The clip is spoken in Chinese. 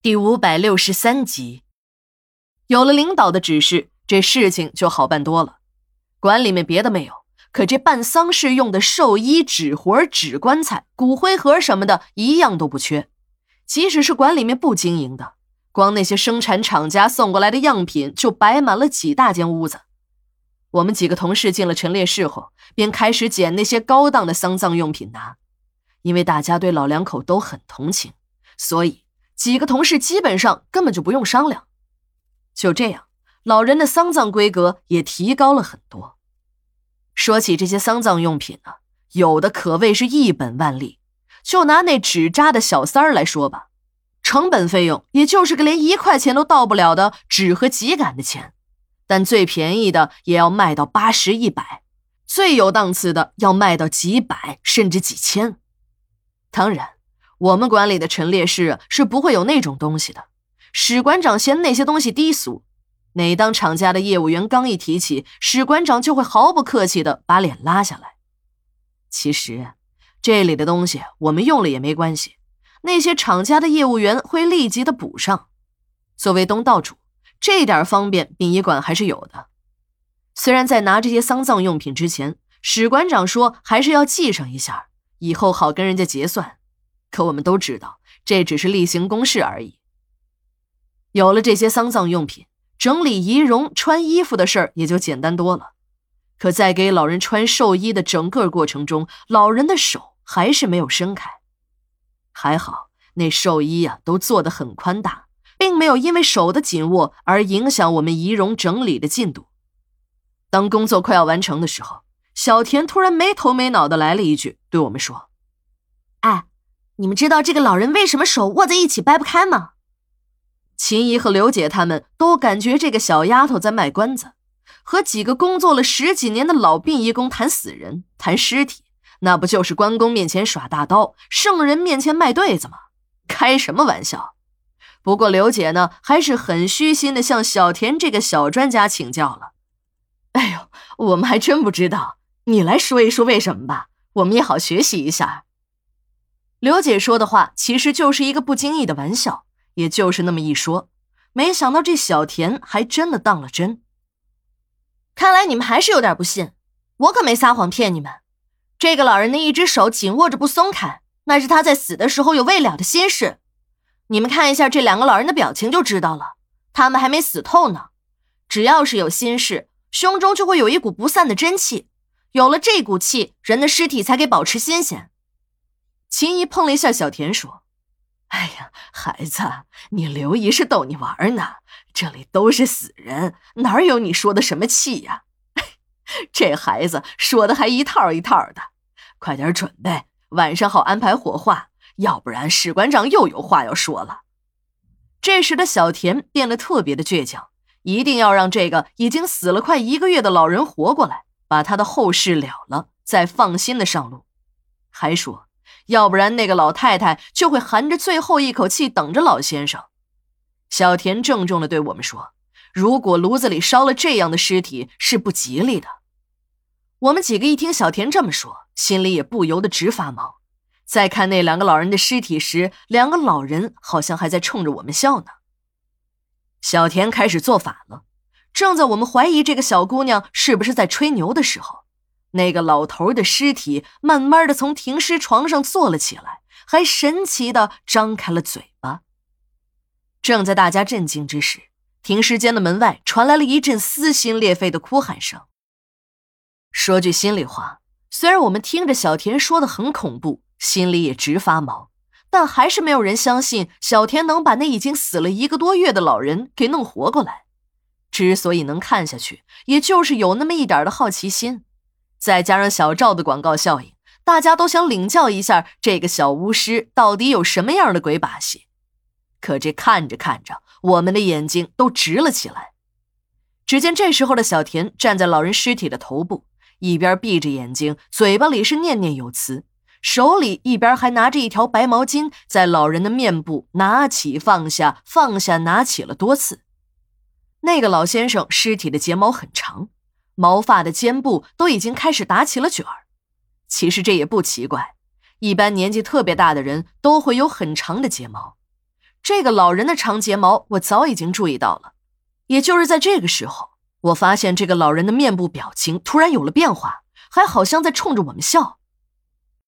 第五百六十三集，有了领导的指示，这事情就好办多了。馆里面别的没有，可这办丧事用的寿衣、纸活、纸棺材、骨灰盒什么的，一样都不缺。即使是馆里面不经营的，光那些生产厂家送过来的样品就摆满了几大间屋子。我们几个同事进了陈列室后，便开始捡那些高档的丧葬用品拿，因为大家对老两口都很同情，所以。几个同事基本上根本就不用商量，就这样，老人的丧葬规格也提高了很多。说起这些丧葬用品呢，有的可谓是一本万利。就拿那纸扎的小三儿来说吧，成本费用也就是个连一块钱都到不了的纸和秸秆的钱，但最便宜的也要卖到八十一百，最有档次的要卖到几百甚至几千。当然。我们管理的陈列室是不会有那种东西的。史馆长嫌那些东西低俗，每当厂家的业务员刚一提起，史馆长就会毫不客气的把脸拉下来。其实，这里的东西我们用了也没关系，那些厂家的业务员会立即的补上。作为东道主，这点方便殡仪馆还是有的。虽然在拿这些丧葬用品之前，史馆长说还是要记上一下，以后好跟人家结算。可我们都知道，这只是例行公事而已。有了这些丧葬用品，整理仪容、穿衣服的事儿也就简单多了。可在给老人穿寿衣的整个过程中，老人的手还是没有伸开。还好那寿衣呀都做得很宽大，并没有因为手的紧握而影响我们仪容整理的进度。当工作快要完成的时候，小田突然没头没脑的来了一句，对我们说：“。”你们知道这个老人为什么手握在一起掰不开吗？秦姨和刘姐他们都感觉这个小丫头在卖关子，和几个工作了十几年的老殡仪工谈死人、谈尸体，那不就是关公面前耍大刀，圣人面前卖对子吗？开什么玩笑！不过刘姐呢，还是很虚心的向小田这个小专家请教了。哎呦，我们还真不知道，你来说一说为什么吧，我们也好学习一下。刘姐说的话其实就是一个不经意的玩笑，也就是那么一说，没想到这小田还真的当了真。看来你们还是有点不信，我可没撒谎骗你们。这个老人的一只手紧握着不松开，那是他在死的时候有未了的心事。你们看一下这两个老人的表情就知道了，他们还没死透呢。只要是有心事，胸中就会有一股不散的真气，有了这股气，人的尸体才给保持新鲜。秦姨碰了一下小田，说：“哎呀，孩子，你刘姨是逗你玩呢。这里都是死人，哪有你说的什么气呀？这孩子说的还一套一套的。快点准备，晚上好安排火化，要不然史馆长又有话要说了。”这时的小田变得特别的倔强，一定要让这个已经死了快一个月的老人活过来，把他的后事了了，再放心的上路。还说。要不然，那个老太太就会含着最后一口气等着老先生。小田郑重的对我们说：“如果炉子里烧了这样的尸体，是不吉利的。”我们几个一听小田这么说，心里也不由得直发毛。在看那两个老人的尸体时，两个老人好像还在冲着我们笑呢。小田开始做法了，正在我们怀疑这个小姑娘是不是在吹牛的时候。那个老头的尸体慢慢的从停尸床上坐了起来，还神奇的张开了嘴巴。正在大家震惊之时，停尸间的门外传来了一阵撕心裂肺的哭喊声。说句心里话，虽然我们听着小田说的很恐怖，心里也直发毛，但还是没有人相信小田能把那已经死了一个多月的老人给弄活过来。之所以能看下去，也就是有那么一点的好奇心。再加上小赵的广告效应，大家都想领教一下这个小巫师到底有什么样的鬼把戏。可这看着看着，我们的眼睛都直了起来。只见这时候的小田站在老人尸体的头部，一边闭着眼睛，嘴巴里是念念有词，手里一边还拿着一条白毛巾，在老人的面部拿起放下，放下拿起了多次。那个老先生尸体的睫毛很长。毛发的肩部都已经开始打起了卷儿，其实这也不奇怪，一般年纪特别大的人都会有很长的睫毛，这个老人的长睫毛我早已经注意到了。也就是在这个时候，我发现这个老人的面部表情突然有了变化，还好像在冲着我们笑。